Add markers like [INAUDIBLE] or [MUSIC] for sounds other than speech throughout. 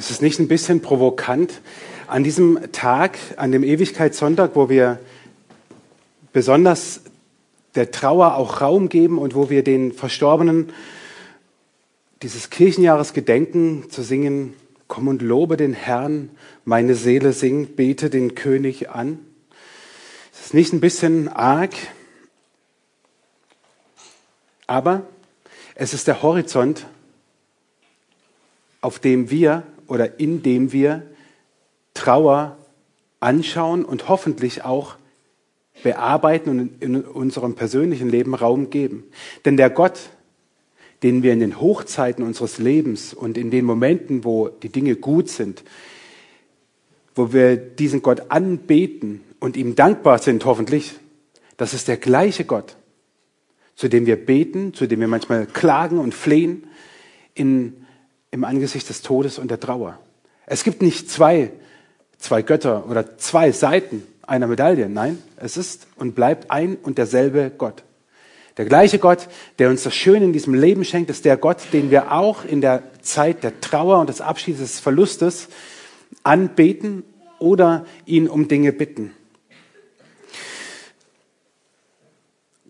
Ist es nicht ein bisschen provokant, an diesem Tag, an dem Ewigkeitssonntag, wo wir besonders der Trauer auch Raum geben und wo wir den Verstorbenen dieses Kirchenjahres gedenken, zu singen, komm und lobe den Herrn, meine Seele singt, bete den König an. Ist es nicht ein bisschen arg? Aber es ist der Horizont, auf dem wir oder in dem wir Trauer anschauen und hoffentlich auch bearbeiten und in unserem persönlichen Leben Raum geben. Denn der Gott, den wir in den Hochzeiten unseres Lebens und in den Momenten, wo die Dinge gut sind, wo wir diesen Gott anbeten und ihm dankbar sind, hoffentlich, das ist der gleiche Gott, zu dem wir beten, zu dem wir manchmal klagen und flehen in im Angesicht des Todes und der Trauer. Es gibt nicht zwei, zwei Götter oder zwei Seiten einer Medaille. Nein, es ist und bleibt ein und derselbe Gott. Der gleiche Gott, der uns das Schöne in diesem Leben schenkt, ist der Gott, den wir auch in der Zeit der Trauer und des Abschieds des Verlustes anbeten oder ihn um Dinge bitten.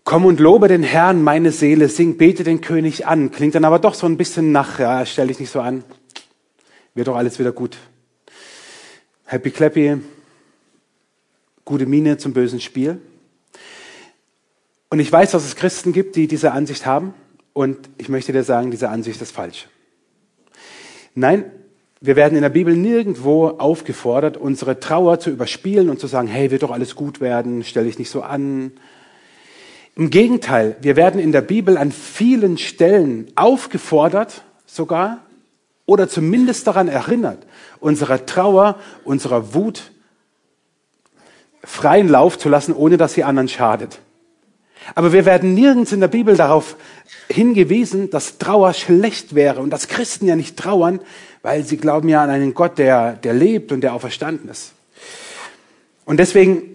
Komm und lobe den Herrn, meine Seele, sing, bete den König an. Klingt dann aber doch so ein bisschen nach, ja, stell dich nicht so an. Wird doch alles wieder gut. Happy Clappy, gute Miene zum bösen Spiel. Und ich weiß, dass es Christen gibt, die diese Ansicht haben. Und ich möchte dir sagen, diese Ansicht ist falsch. Nein, wir werden in der Bibel nirgendwo aufgefordert, unsere Trauer zu überspielen und zu sagen, hey, wird doch alles gut werden, stell dich nicht so an, im Gegenteil, wir werden in der Bibel an vielen Stellen aufgefordert, sogar, oder zumindest daran erinnert, unserer Trauer, unserer Wut freien Lauf zu lassen, ohne dass sie anderen schadet. Aber wir werden nirgends in der Bibel darauf hingewiesen, dass Trauer schlecht wäre und dass Christen ja nicht trauern, weil sie glauben ja an einen Gott, der, der lebt und der auferstanden ist. Und deswegen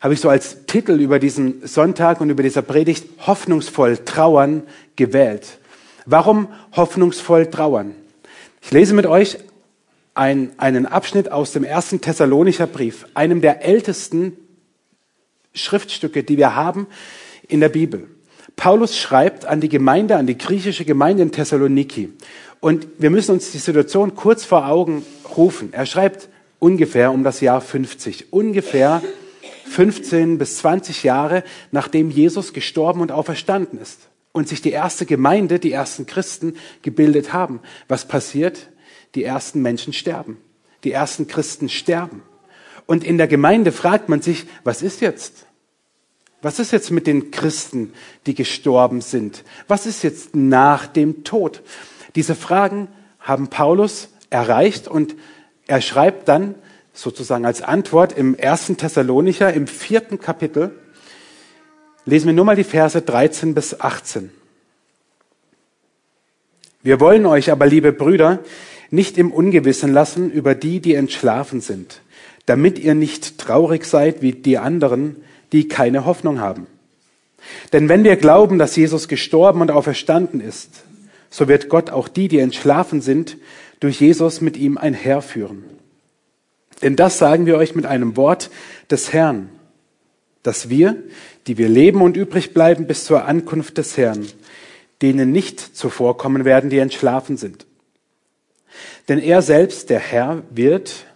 habe ich so als Titel über diesen Sonntag und über dieser Predigt hoffnungsvoll trauern gewählt. Warum hoffnungsvoll trauern? Ich lese mit euch ein, einen Abschnitt aus dem ersten Thessalonicher Brief, einem der ältesten Schriftstücke, die wir haben in der Bibel. Paulus schreibt an die Gemeinde, an die griechische Gemeinde in Thessaloniki. Und wir müssen uns die Situation kurz vor Augen rufen. Er schreibt ungefähr um das Jahr 50, ungefähr 15 bis 20 Jahre, nachdem Jesus gestorben und auferstanden ist und sich die erste Gemeinde, die ersten Christen gebildet haben. Was passiert? Die ersten Menschen sterben. Die ersten Christen sterben. Und in der Gemeinde fragt man sich, was ist jetzt? Was ist jetzt mit den Christen, die gestorben sind? Was ist jetzt nach dem Tod? Diese Fragen haben Paulus erreicht und er schreibt dann sozusagen als Antwort im ersten Thessalonicher, im vierten Kapitel, lesen wir nur mal die Verse 13 bis 18. Wir wollen euch aber, liebe Brüder, nicht im Ungewissen lassen über die, die entschlafen sind, damit ihr nicht traurig seid wie die anderen, die keine Hoffnung haben. Denn wenn wir glauben, dass Jesus gestorben und auferstanden ist, so wird Gott auch die, die entschlafen sind, durch Jesus mit ihm einherführen. Denn das sagen wir euch mit einem Wort des Herrn, dass wir, die wir leben und übrig bleiben bis zur Ankunft des Herrn, denen nicht zuvorkommen werden, die entschlafen sind. Denn er selbst, der Herr, wird,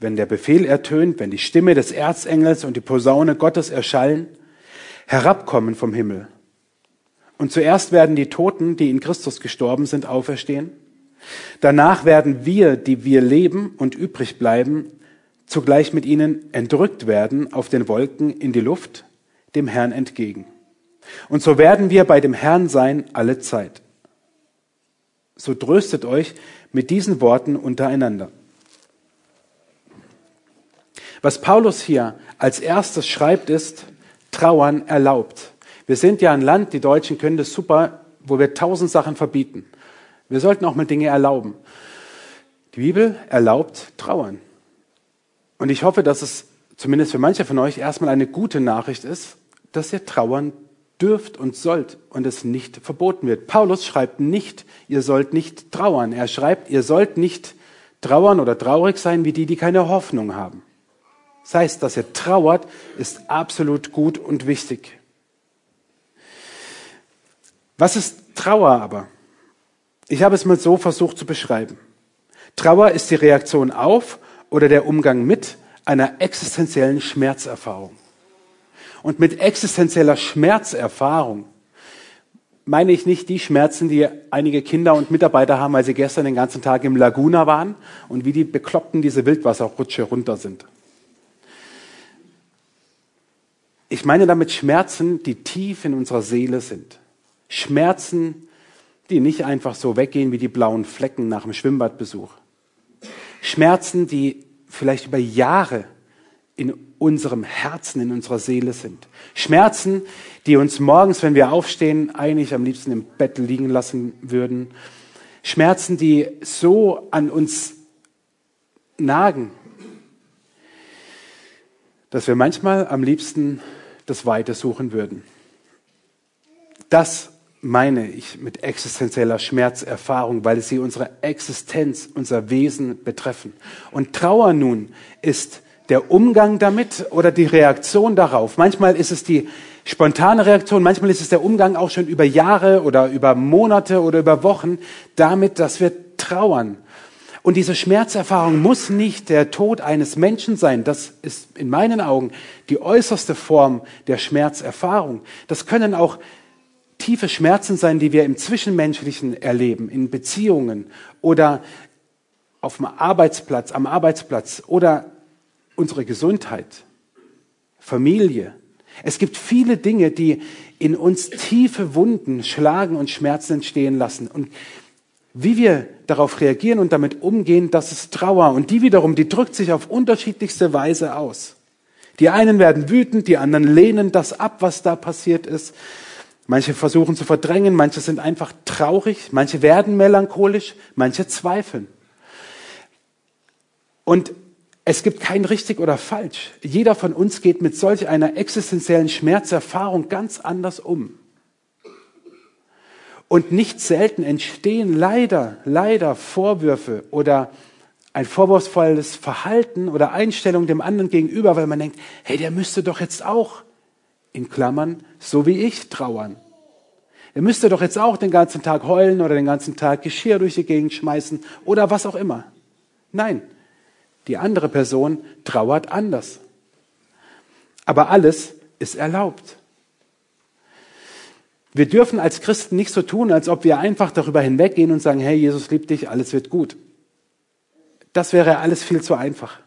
wenn der Befehl ertönt, wenn die Stimme des Erzengels und die Posaune Gottes erschallen, herabkommen vom Himmel. Und zuerst werden die Toten, die in Christus gestorben sind, auferstehen. Danach werden wir, die wir leben und übrig bleiben, zugleich mit ihnen entrückt werden auf den Wolken in die Luft, dem Herrn entgegen. Und so werden wir bei dem Herrn sein alle Zeit. So tröstet euch mit diesen Worten untereinander. Was Paulus hier als erstes schreibt, ist, Trauern erlaubt. Wir sind ja ein Land, die Deutschen können das super, wo wir tausend Sachen verbieten. Wir sollten auch mal Dinge erlauben. Die Bibel erlaubt Trauern. Und ich hoffe, dass es zumindest für manche von euch erstmal eine gute Nachricht ist, dass ihr trauern dürft und sollt und es nicht verboten wird. Paulus schreibt nicht, ihr sollt nicht trauern. Er schreibt, ihr sollt nicht trauern oder traurig sein wie die, die keine Hoffnung haben. Das heißt, dass ihr trauert, ist absolut gut und wichtig. Was ist Trauer aber? Ich habe es mal so versucht zu beschreiben. Trauer ist die Reaktion auf oder der Umgang mit einer existenziellen Schmerzerfahrung. Und mit existenzieller Schmerzerfahrung meine ich nicht die Schmerzen, die einige Kinder und Mitarbeiter haben, weil sie gestern den ganzen Tag im Laguna waren und wie die Bekloppten diese Wildwasserrutsche runter sind. Ich meine damit Schmerzen, die tief in unserer Seele sind. Schmerzen, die nicht einfach so weggehen wie die blauen Flecken nach dem Schwimmbadbesuch. Schmerzen, die vielleicht über Jahre in unserem Herzen, in unserer Seele sind. Schmerzen, die uns morgens, wenn wir aufstehen, eigentlich am liebsten im Bett liegen lassen würden. Schmerzen, die so an uns nagen, dass wir manchmal am liebsten das Weite suchen würden. Das meine ich mit existenzieller Schmerzerfahrung, weil sie unsere Existenz, unser Wesen betreffen. Und Trauer nun ist der Umgang damit oder die Reaktion darauf. Manchmal ist es die spontane Reaktion, manchmal ist es der Umgang auch schon über Jahre oder über Monate oder über Wochen damit, dass wir trauern. Und diese Schmerzerfahrung muss nicht der Tod eines Menschen sein. Das ist in meinen Augen die äußerste Form der Schmerzerfahrung. Das können auch tiefe Schmerzen sein, die wir im Zwischenmenschlichen erleben, in Beziehungen oder auf dem Arbeitsplatz, am Arbeitsplatz oder unsere Gesundheit, Familie. Es gibt viele Dinge, die in uns tiefe Wunden schlagen und Schmerzen entstehen lassen. Und wie wir darauf reagieren und damit umgehen, das ist Trauer. Und die wiederum, die drückt sich auf unterschiedlichste Weise aus. Die einen werden wütend, die anderen lehnen das ab, was da passiert ist. Manche versuchen zu verdrängen, manche sind einfach traurig, manche werden melancholisch, manche zweifeln. Und es gibt kein richtig oder falsch. Jeder von uns geht mit solch einer existenziellen Schmerzerfahrung ganz anders um. Und nicht selten entstehen leider, leider Vorwürfe oder ein vorwurfsvolles Verhalten oder Einstellung dem anderen gegenüber, weil man denkt, hey, der müsste doch jetzt auch, in Klammern, so wie ich, trauern. Er müsste doch jetzt auch den ganzen Tag heulen oder den ganzen Tag Geschirr durch die Gegend schmeißen oder was auch immer. Nein, die andere Person trauert anders. Aber alles ist erlaubt. Wir dürfen als Christen nicht so tun, als ob wir einfach darüber hinweggehen und sagen, hey, Jesus liebt dich, alles wird gut. Das wäre alles viel zu einfach.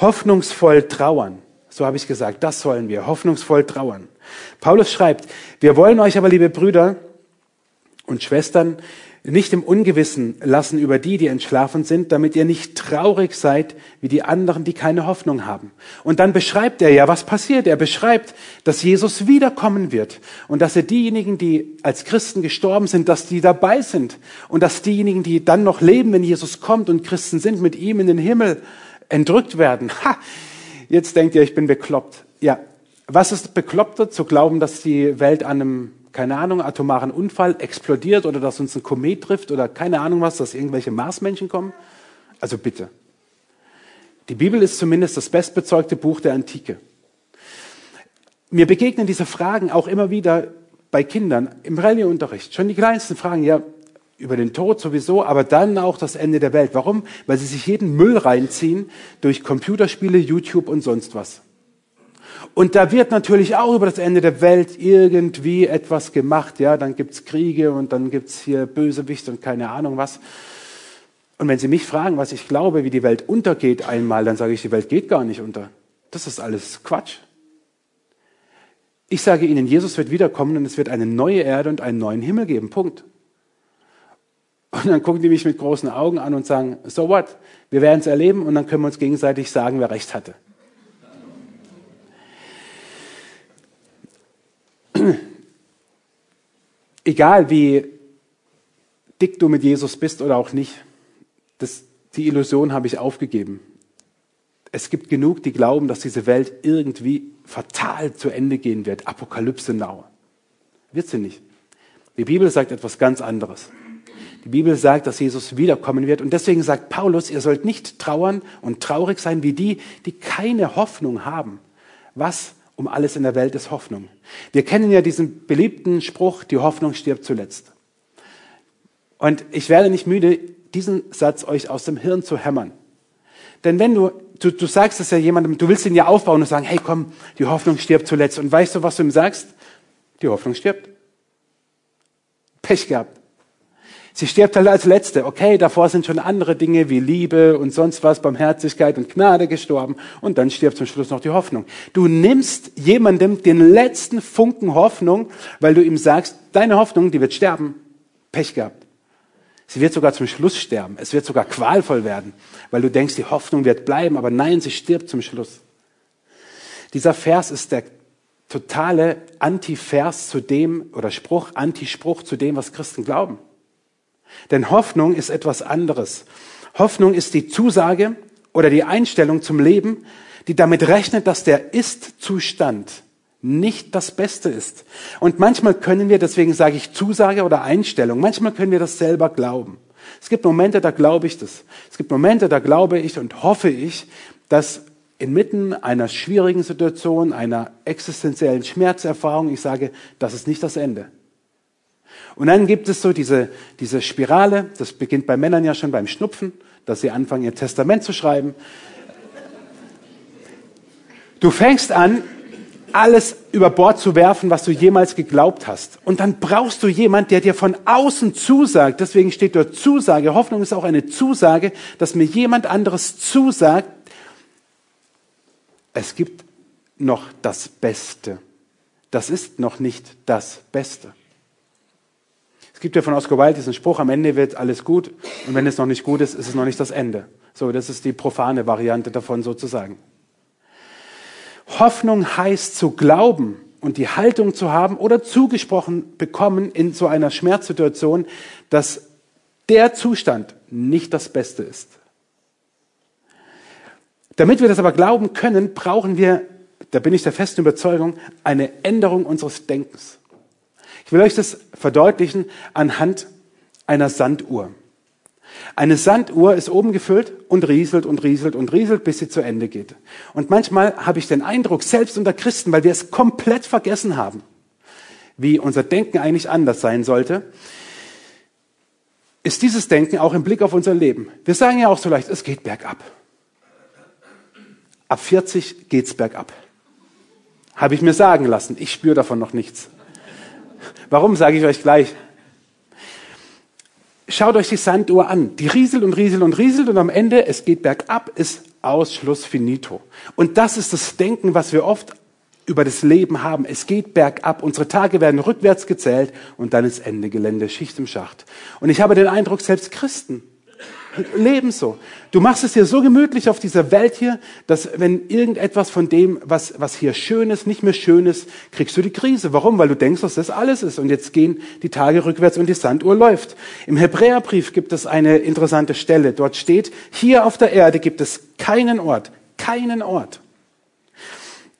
Hoffnungsvoll trauern, so habe ich gesagt, das sollen wir, hoffnungsvoll trauern. Paulus schreibt, wir wollen euch aber, liebe Brüder und Schwestern, nicht im Ungewissen lassen über die, die entschlafen sind, damit ihr nicht traurig seid wie die anderen, die keine Hoffnung haben. Und dann beschreibt er ja, was passiert. Er beschreibt, dass Jesus wiederkommen wird und dass er diejenigen, die als Christen gestorben sind, dass die dabei sind und dass diejenigen, die dann noch leben, wenn Jesus kommt und Christen sind, mit ihm in den Himmel entrückt werden. Ha! Jetzt denkt ihr, ich bin bekloppt. Ja, was ist bekloppter zu glauben, dass die Welt an einem keine Ahnung, atomaren Unfall explodiert oder dass uns ein Komet trifft oder keine Ahnung was, dass irgendwelche Marsmenschen kommen? Also bitte. Die Bibel ist zumindest das bestbezeugte Buch der Antike. Mir begegnen diese Fragen auch immer wieder bei Kindern im Rallyeunterricht. Schon die kleinsten Fragen, ja, über den Tod sowieso, aber dann auch das Ende der Welt. Warum? Weil sie sich jeden Müll reinziehen durch Computerspiele, YouTube und sonst was. Und da wird natürlich auch über das Ende der Welt irgendwie etwas gemacht. Ja, dann gibt's Kriege und dann gibt's hier Bösewicht und keine Ahnung was. Und wenn Sie mich fragen, was ich glaube, wie die Welt untergeht einmal, dann sage ich, die Welt geht gar nicht unter. Das ist alles Quatsch. Ich sage Ihnen, Jesus wird wiederkommen und es wird eine neue Erde und einen neuen Himmel geben. Punkt. Und dann gucken die mich mit großen Augen an und sagen, so what? Wir werden es erleben und dann können wir uns gegenseitig sagen, wer recht hatte. egal wie dick du mit Jesus bist oder auch nicht, das, die Illusion habe ich aufgegeben. Es gibt genug, die glauben, dass diese Welt irgendwie fatal zu Ende gehen wird. Apokalypse now. Wird sie nicht. Die Bibel sagt etwas ganz anderes. Die Bibel sagt, dass Jesus wiederkommen wird. Und deswegen sagt Paulus, ihr sollt nicht trauern und traurig sein wie die, die keine Hoffnung haben. Was um alles in der Welt ist Hoffnung? Wir kennen ja diesen beliebten Spruch, die Hoffnung stirbt zuletzt. Und ich werde nicht müde, diesen Satz euch aus dem Hirn zu hämmern. Denn wenn du, du, du sagst es ja jemandem, du willst ihn ja aufbauen und sagen, hey komm, die Hoffnung stirbt zuletzt. Und weißt du, was du ihm sagst? Die Hoffnung stirbt. Pech gehabt. Sie stirbt halt als Letzte. Okay, davor sind schon andere Dinge wie Liebe und sonst was, Barmherzigkeit und Gnade gestorben. Und dann stirbt zum Schluss noch die Hoffnung. Du nimmst jemandem den letzten Funken Hoffnung, weil du ihm sagst, deine Hoffnung, die wird sterben. Pech gehabt. Sie wird sogar zum Schluss sterben. Es wird sogar qualvoll werden, weil du denkst, die Hoffnung wird bleiben. Aber nein, sie stirbt zum Schluss. Dieser Vers ist der totale Antivers zu dem, oder Spruch, Antispruch zu dem, was Christen glauben. Denn Hoffnung ist etwas anderes. Hoffnung ist die Zusage oder die Einstellung zum Leben, die damit rechnet, dass der Ist-Zustand nicht das Beste ist. Und manchmal können wir, deswegen sage ich Zusage oder Einstellung, manchmal können wir das selber glauben. Es gibt Momente, da glaube ich das. Es gibt Momente, da glaube ich und hoffe ich, dass inmitten einer schwierigen Situation, einer existenziellen Schmerzerfahrung, ich sage, das ist nicht das Ende. Und dann gibt es so diese, diese Spirale, das beginnt bei Männern ja schon beim Schnupfen, dass sie anfangen, ihr Testament zu schreiben. Du fängst an, alles über Bord zu werfen, was du jemals geglaubt hast. Und dann brauchst du jemand, der dir von außen zusagt. Deswegen steht dort Zusage. Hoffnung ist auch eine Zusage, dass mir jemand anderes zusagt, es gibt noch das Beste. Das ist noch nicht das Beste gibt ja von Oscar Wilde diesen Spruch, am Ende wird alles gut und wenn es noch nicht gut ist, ist es noch nicht das Ende. So, das ist die profane Variante davon sozusagen. Hoffnung heißt zu glauben und die Haltung zu haben oder zugesprochen bekommen in so einer Schmerzsituation, dass der Zustand nicht das Beste ist. Damit wir das aber glauben können, brauchen wir, da bin ich der festen Überzeugung, eine Änderung unseres Denkens. Ich will euch das verdeutlichen anhand einer Sanduhr. Eine Sanduhr ist oben gefüllt und rieselt und rieselt und rieselt, bis sie zu Ende geht. Und manchmal habe ich den Eindruck, selbst unter Christen, weil wir es komplett vergessen haben, wie unser Denken eigentlich anders sein sollte, ist dieses Denken auch im Blick auf unser Leben. Wir sagen ja auch so leicht, es geht bergab. Ab 40 geht's bergab. Habe ich mir sagen lassen. Ich spüre davon noch nichts. Warum, sage ich euch gleich. Schaut euch die Sanduhr an. Die rieselt und rieselt und rieselt und am Ende, es geht bergab, ist Ausschluss finito. Und das ist das Denken, was wir oft über das Leben haben. Es geht bergab. Unsere Tage werden rückwärts gezählt und dann ist Ende Gelände, Schicht im Schacht. Und ich habe den Eindruck, selbst Christen leben so. Du machst es dir so gemütlich auf dieser Welt hier, dass wenn irgendetwas von dem, was, was hier schön ist, nicht mehr schön ist, kriegst du die Krise. Warum? Weil du denkst, dass das alles ist. Und jetzt gehen die Tage rückwärts und die Sanduhr läuft. Im Hebräerbrief gibt es eine interessante Stelle. Dort steht, hier auf der Erde gibt es keinen Ort, keinen Ort,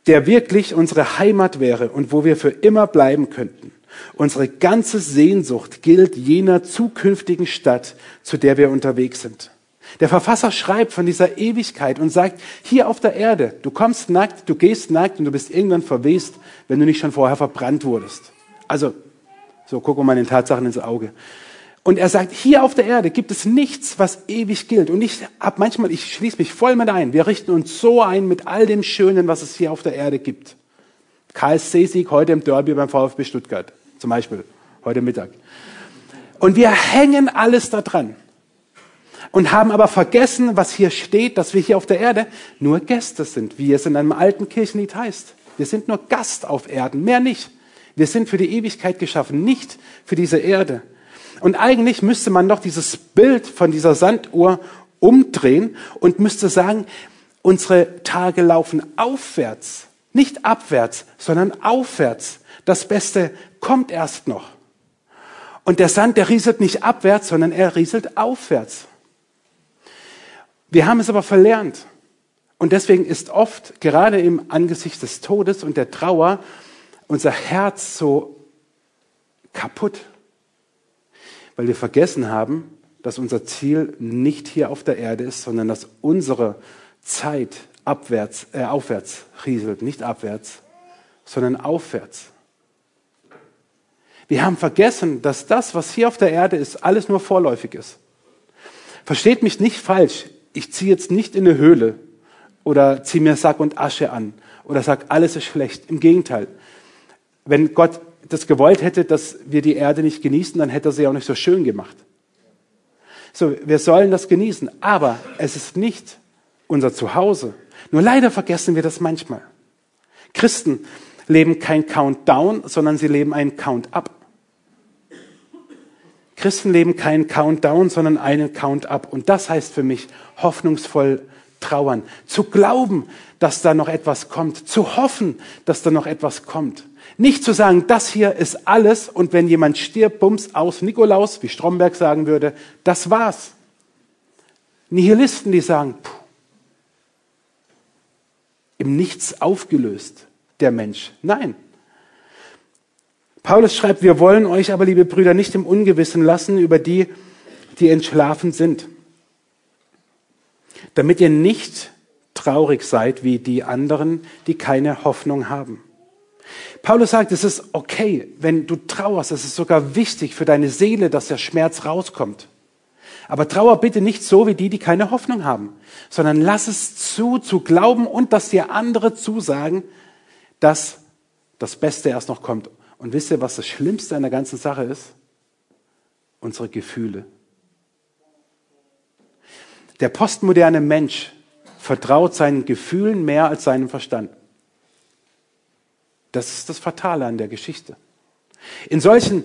der wirklich unsere Heimat wäre und wo wir für immer bleiben könnten. Unsere ganze Sehnsucht gilt jener zukünftigen Stadt, zu der wir unterwegs sind. Der Verfasser schreibt von dieser Ewigkeit und sagt, hier auf der Erde, du kommst nackt, du gehst nackt und du bist irgendwann verwest, wenn du nicht schon vorher verbrannt wurdest. Also, so gucken wir mal den Tatsachen ins Auge. Und er sagt, hier auf der Erde gibt es nichts, was ewig gilt. Und ich hab manchmal, ich schließe mich voll mit ein. Wir richten uns so ein mit all dem Schönen, was es hier auf der Erde gibt. KSC-Sieg heute im Derby beim VfB Stuttgart zum Beispiel heute Mittag. Und wir hängen alles da dran und haben aber vergessen, was hier steht, dass wir hier auf der Erde nur Gäste sind, wie es in einem alten Kirchenlied heißt. Wir sind nur Gast auf Erden, mehr nicht. Wir sind für die Ewigkeit geschaffen, nicht für diese Erde. Und eigentlich müsste man doch dieses Bild von dieser Sanduhr umdrehen und müsste sagen, unsere Tage laufen aufwärts, nicht abwärts, sondern aufwärts. Das Beste kommt erst noch. Und der Sand, der rieselt nicht abwärts, sondern er rieselt aufwärts. Wir haben es aber verlernt. Und deswegen ist oft, gerade im Angesicht des Todes und der Trauer, unser Herz so kaputt. weil wir vergessen haben, dass unser Ziel nicht hier auf der Erde ist, sondern dass unsere Zeit abwärts, äh, aufwärts rieselt, nicht abwärts, sondern aufwärts. Wir haben vergessen, dass das, was hier auf der Erde ist, alles nur vorläufig ist. Versteht mich nicht falsch. Ich ziehe jetzt nicht in eine Höhle oder ziehe mir Sack und Asche an oder sage, alles ist schlecht. Im Gegenteil. Wenn Gott das gewollt hätte, dass wir die Erde nicht genießen, dann hätte er sie auch nicht so schön gemacht. So, wir sollen das genießen, aber es ist nicht unser Zuhause. Nur leider vergessen wir das manchmal. Christen leben kein Countdown, sondern sie leben einen Count-up. Christen leben keinen Countdown, sondern einen Count-up. Und das heißt für mich hoffnungsvoll trauern, zu glauben, dass da noch etwas kommt, zu hoffen, dass da noch etwas kommt. Nicht zu sagen, das hier ist alles und wenn jemand stirbt, bums aus Nikolaus, wie Stromberg sagen würde, das war's. Nihilisten, die sagen, puh, im Nichts aufgelöst, der Mensch. Nein. Paulus schreibt, wir wollen euch aber, liebe Brüder, nicht im Ungewissen lassen über die, die entschlafen sind, damit ihr nicht traurig seid wie die anderen, die keine Hoffnung haben. Paulus sagt, es ist okay, wenn du trauerst, es ist sogar wichtig für deine Seele, dass der Schmerz rauskommt. Aber trauer bitte nicht so wie die, die keine Hoffnung haben, sondern lass es zu, zu glauben und dass dir andere zusagen, dass das Beste erst noch kommt. Und wisst ihr, was das Schlimmste an der ganzen Sache ist? Unsere Gefühle. Der postmoderne Mensch vertraut seinen Gefühlen mehr als seinem Verstand. Das ist das Fatale an der Geschichte. In solchen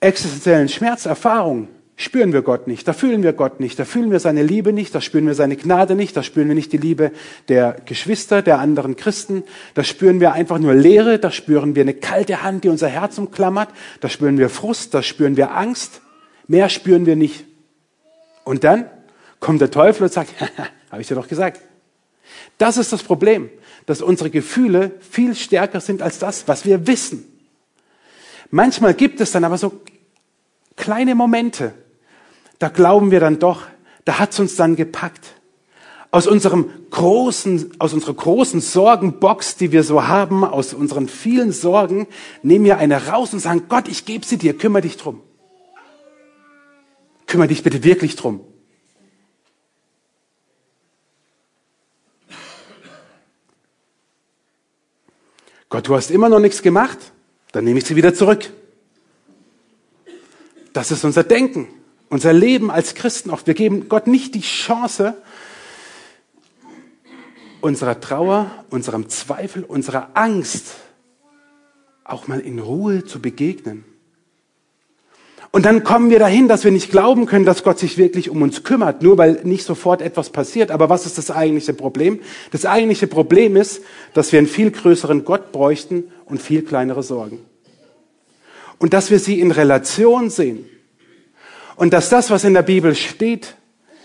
existenziellen Schmerzerfahrungen spüren wir Gott nicht, da fühlen wir Gott nicht, da fühlen wir seine Liebe nicht, da spüren wir seine Gnade nicht, da spüren wir nicht die Liebe der Geschwister, der anderen Christen, da spüren wir einfach nur Leere, da spüren wir eine kalte Hand, die unser Herz umklammert, da spüren wir Frust, da spüren wir Angst, mehr spüren wir nicht. Und dann kommt der Teufel und sagt, [LAUGHS] habe ich dir doch gesagt. Das ist das Problem, dass unsere Gefühle viel stärker sind als das, was wir wissen. Manchmal gibt es dann aber so kleine Momente, da glauben wir dann doch, da hat's uns dann gepackt. Aus unserem großen, aus unserer großen Sorgenbox, die wir so haben, aus unseren vielen Sorgen, nehmen wir eine raus und sagen, Gott, ich gebe sie dir, kümmere dich drum. Kümmere dich bitte wirklich drum. Gott, du hast immer noch nichts gemacht, dann nehme ich sie wieder zurück. Das ist unser Denken unser Leben als Christen oft. Wir geben Gott nicht die Chance, unserer Trauer, unserem Zweifel, unserer Angst auch mal in Ruhe zu begegnen. Und dann kommen wir dahin, dass wir nicht glauben können, dass Gott sich wirklich um uns kümmert, nur weil nicht sofort etwas passiert. Aber was ist das eigentliche Problem? Das eigentliche Problem ist, dass wir einen viel größeren Gott bräuchten und viel kleinere Sorgen. Und dass wir sie in Relation sehen. Und dass das, was in der Bibel steht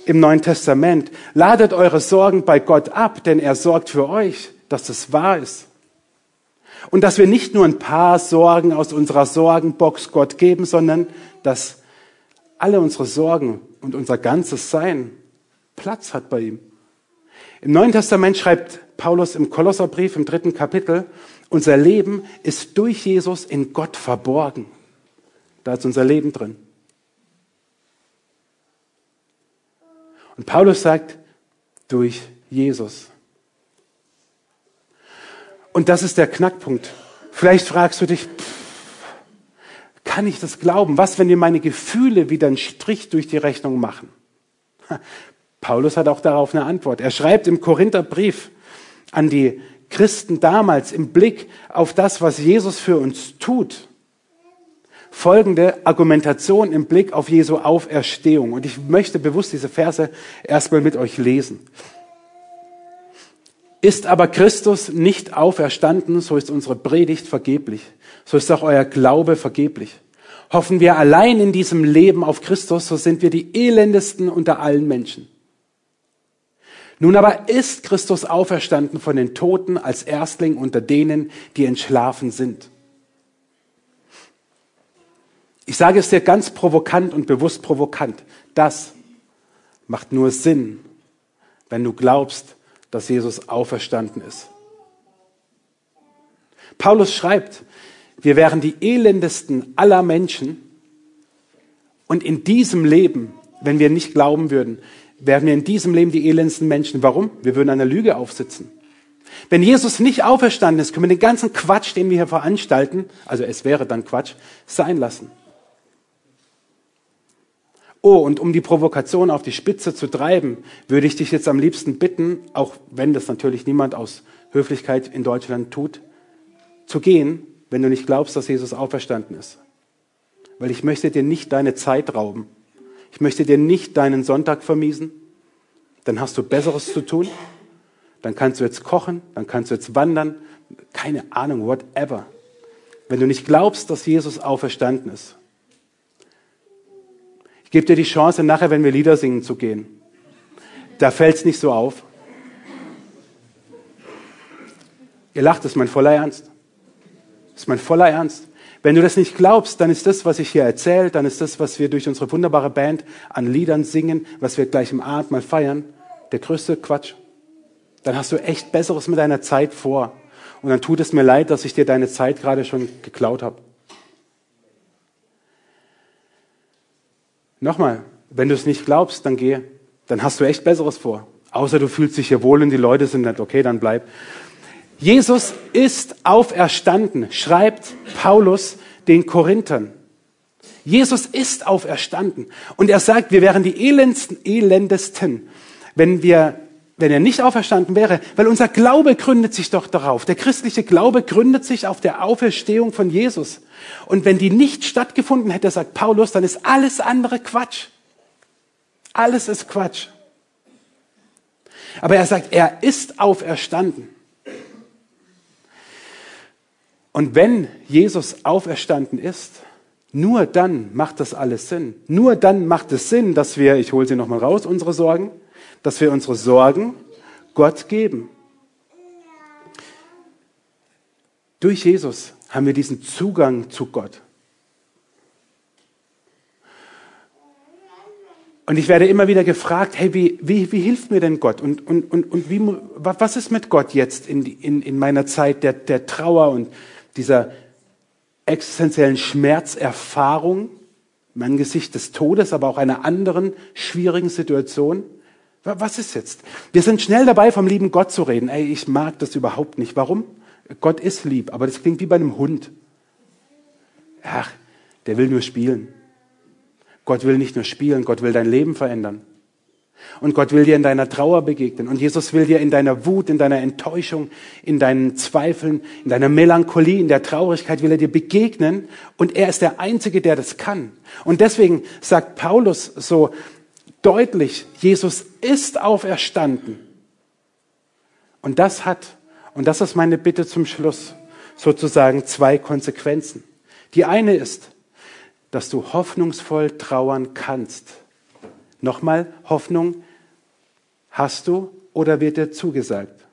im Neuen Testament, ladet eure Sorgen bei Gott ab, denn er sorgt für euch, dass das wahr ist. Und dass wir nicht nur ein paar Sorgen aus unserer Sorgenbox Gott geben, sondern dass alle unsere Sorgen und unser ganzes Sein Platz hat bei ihm. Im Neuen Testament schreibt Paulus im Kolosserbrief im dritten Kapitel, unser Leben ist durch Jesus in Gott verborgen. Da ist unser Leben drin. Und Paulus sagt, durch Jesus. Und das ist der Knackpunkt. Vielleicht fragst du dich, pff, kann ich das glauben? Was, wenn mir meine Gefühle wieder einen Strich durch die Rechnung machen? Paulus hat auch darauf eine Antwort. Er schreibt im Korintherbrief an die Christen damals im Blick auf das, was Jesus für uns tut folgende Argumentation im Blick auf Jesu Auferstehung. Und ich möchte bewusst diese Verse erstmal mit euch lesen. Ist aber Christus nicht auferstanden, so ist unsere Predigt vergeblich. So ist auch euer Glaube vergeblich. Hoffen wir allein in diesem Leben auf Christus, so sind wir die elendesten unter allen Menschen. Nun aber ist Christus auferstanden von den Toten als Erstling unter denen, die entschlafen sind. Ich sage es dir ganz provokant und bewusst provokant. Das macht nur Sinn, wenn du glaubst, dass Jesus auferstanden ist. Paulus schreibt, wir wären die elendesten aller Menschen und in diesem Leben, wenn wir nicht glauben würden, wären wir in diesem Leben die elendsten Menschen. Warum? Wir würden einer Lüge aufsitzen. Wenn Jesus nicht auferstanden ist, können wir den ganzen Quatsch, den wir hier veranstalten, also es wäre dann Quatsch, sein lassen. Oh, und um die Provokation auf die Spitze zu treiben, würde ich dich jetzt am liebsten bitten, auch wenn das natürlich niemand aus Höflichkeit in Deutschland tut, zu gehen, wenn du nicht glaubst, dass Jesus auferstanden ist. Weil ich möchte dir nicht deine Zeit rauben. Ich möchte dir nicht deinen Sonntag vermiesen. Dann hast du Besseres zu tun. Dann kannst du jetzt kochen, dann kannst du jetzt wandern. Keine Ahnung, whatever. Wenn du nicht glaubst, dass Jesus auferstanden ist. Ich gebe dir die Chance, nachher, wenn wir Lieder singen, zu gehen. Da fällt es nicht so auf. Ihr lacht, das ist mein voller Ernst. Das ist mein voller Ernst. Wenn du das nicht glaubst, dann ist das, was ich hier erzähle, dann ist das, was wir durch unsere wunderbare Band an Liedern singen, was wir gleich im Abend mal feiern, der größte Quatsch. Dann hast du echt Besseres mit deiner Zeit vor. Und dann tut es mir leid, dass ich dir deine Zeit gerade schon geklaut habe. Nochmal, wenn du es nicht glaubst, dann geh. Dann hast du echt Besseres vor. Außer du fühlst dich hier wohl und die Leute sind nicht okay, dann bleib. Jesus ist auferstanden, schreibt Paulus den Korinthern. Jesus ist auferstanden. Und er sagt, wir wären die elendsten, elendesten, wenn wir, wenn er nicht auferstanden wäre, weil unser Glaube gründet sich doch darauf. Der christliche Glaube gründet sich auf der Auferstehung von Jesus. Und wenn die nicht stattgefunden hätte, sagt Paulus, dann ist alles andere Quatsch. Alles ist Quatsch. Aber er sagt, er ist auferstanden. Und wenn Jesus auferstanden ist, nur dann macht das alles Sinn. Nur dann macht es Sinn, dass wir, ich hole sie nochmal raus, unsere Sorgen, dass wir unsere Sorgen Gott geben. Durch Jesus haben wir diesen Zugang zu Gott. Und ich werde immer wieder gefragt, hey, wie, wie, wie hilft mir denn Gott? Und, und, und, und wie, was ist mit Gott jetzt in, in, in meiner Zeit der, der Trauer und dieser existenziellen Schmerzerfahrung im Angesicht des Todes, aber auch einer anderen schwierigen Situation. Was ist jetzt? Wir sind schnell dabei, vom lieben Gott zu reden. Ey, ich mag das überhaupt nicht. Warum? Gott ist lieb, aber das klingt wie bei einem Hund. Ach, der will nur spielen. Gott will nicht nur spielen, Gott will dein Leben verändern. Und Gott will dir in deiner Trauer begegnen. Und Jesus will dir in deiner Wut, in deiner Enttäuschung, in deinen Zweifeln, in deiner Melancholie, in der Traurigkeit will er dir begegnen. Und er ist der Einzige, der das kann. Und deswegen sagt Paulus so deutlich, Jesus ist auferstanden. Und das hat, und das ist meine Bitte zum Schluss, sozusagen zwei Konsequenzen. Die eine ist, dass du hoffnungsvoll trauern kannst Nochmal, Hoffnung hast du oder wird dir zugesagt.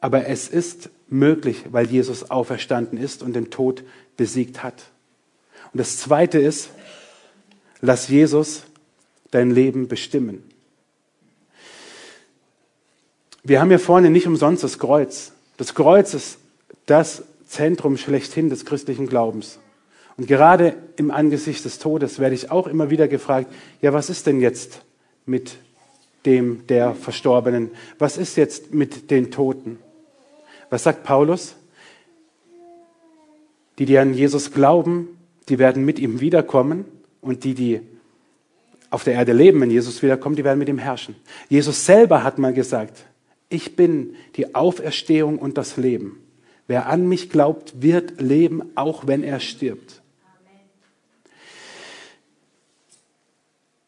Aber es ist möglich, weil Jesus auferstanden ist und den Tod besiegt hat. Und das Zweite ist, lass Jesus dein Leben bestimmen. Wir haben hier vorne nicht umsonst das Kreuz. Das Kreuz ist das Zentrum schlechthin des christlichen Glaubens. Und gerade im Angesicht des Todes werde ich auch immer wieder gefragt, ja, was ist denn jetzt mit dem der Verstorbenen? Was ist jetzt mit den Toten? Was sagt Paulus? Die, die an Jesus glauben, die werden mit ihm wiederkommen und die, die auf der Erde leben, wenn Jesus wiederkommt, die werden mit ihm herrschen. Jesus selber hat mal gesagt, ich bin die Auferstehung und das Leben. Wer an mich glaubt, wird leben, auch wenn er stirbt.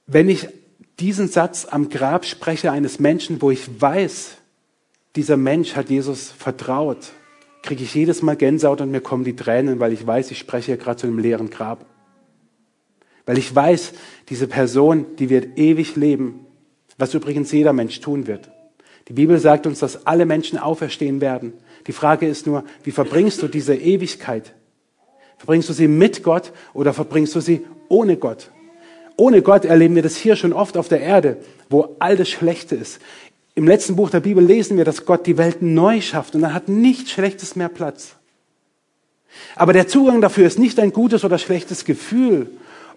Wenn ich diesen Satz am Grab spreche eines Menschen, wo ich weiß, dieser Mensch hat Jesus vertraut, kriege ich jedes Mal Gänsehaut und mir kommen die Tränen, weil ich weiß, ich spreche hier gerade zu einem leeren Grab. Weil ich weiß, diese Person, die wird ewig leben, was übrigens jeder Mensch tun wird. Die Bibel sagt uns, dass alle Menschen auferstehen werden. Die Frage ist nur, wie verbringst du diese Ewigkeit? Verbringst du sie mit Gott oder verbringst du sie ohne Gott? Ohne Gott erleben wir das hier schon oft auf der Erde, wo all das Schlechte ist. Im letzten Buch der Bibel lesen wir, dass Gott die Welt neu schafft und dann hat nichts Schlechtes mehr Platz. Aber der Zugang dafür ist nicht ein gutes oder schlechtes Gefühl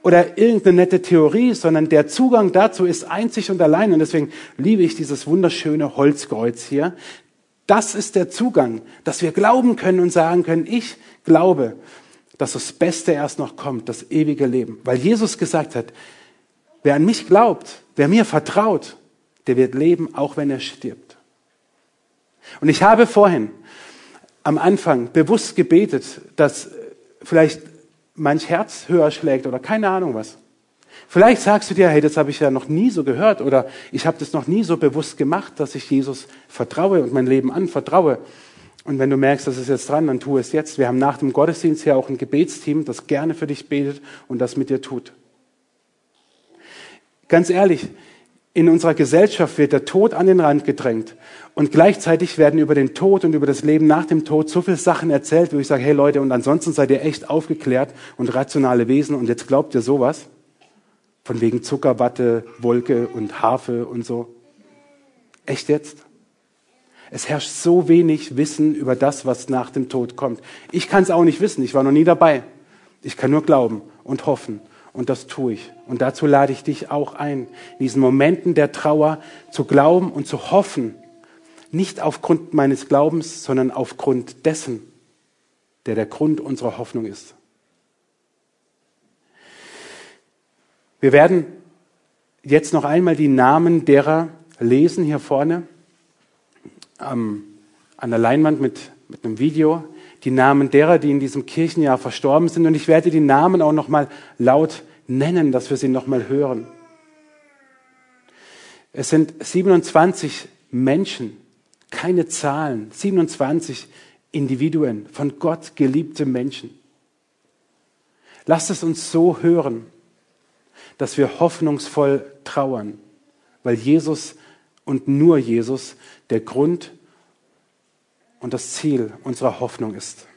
oder irgendeine nette Theorie, sondern der Zugang dazu ist einzig und allein. Und deswegen liebe ich dieses wunderschöne Holzkreuz hier. Das ist der Zugang, dass wir glauben können und sagen können, ich glaube, dass das Beste erst noch kommt, das ewige Leben. Weil Jesus gesagt hat, wer an mich glaubt, wer mir vertraut, der wird leben, auch wenn er stirbt. Und ich habe vorhin am Anfang bewusst gebetet, dass vielleicht manch Herz höher schlägt oder keine Ahnung was. Vielleicht sagst du dir, hey, das habe ich ja noch nie so gehört oder ich habe das noch nie so bewusst gemacht, dass ich Jesus vertraue und mein Leben anvertraue. Und wenn du merkst, das ist jetzt dran, dann tu es jetzt. Wir haben nach dem Gottesdienst hier auch ein Gebetsteam, das gerne für dich betet und das mit dir tut. Ganz ehrlich, in unserer Gesellschaft wird der Tod an den Rand gedrängt. Und gleichzeitig werden über den Tod und über das Leben nach dem Tod so viele Sachen erzählt, wo ich sage, hey Leute, und ansonsten seid ihr echt aufgeklärt und rationale Wesen und jetzt glaubt ihr sowas? Von wegen Zuckerwatte, Wolke und Harfe und so. Echt jetzt? Es herrscht so wenig Wissen über das, was nach dem Tod kommt. Ich kann es auch nicht wissen, ich war noch nie dabei. Ich kann nur glauben und hoffen und das tue ich. Und dazu lade ich dich auch ein, in diesen Momenten der Trauer zu glauben und zu hoffen, nicht aufgrund meines Glaubens, sondern aufgrund dessen, der der Grund unserer Hoffnung ist. Wir werden jetzt noch einmal die Namen derer lesen hier vorne ähm, an der Leinwand mit, mit einem Video. Die Namen derer, die in diesem Kirchenjahr verstorben sind. Und ich werde die Namen auch noch mal laut nennen, dass wir sie nochmal hören. Es sind 27 Menschen, keine Zahlen, 27 Individuen, von Gott geliebte Menschen. Lasst es uns so hören, dass wir hoffnungsvoll trauern, weil Jesus und nur Jesus der Grund und das Ziel unserer Hoffnung ist.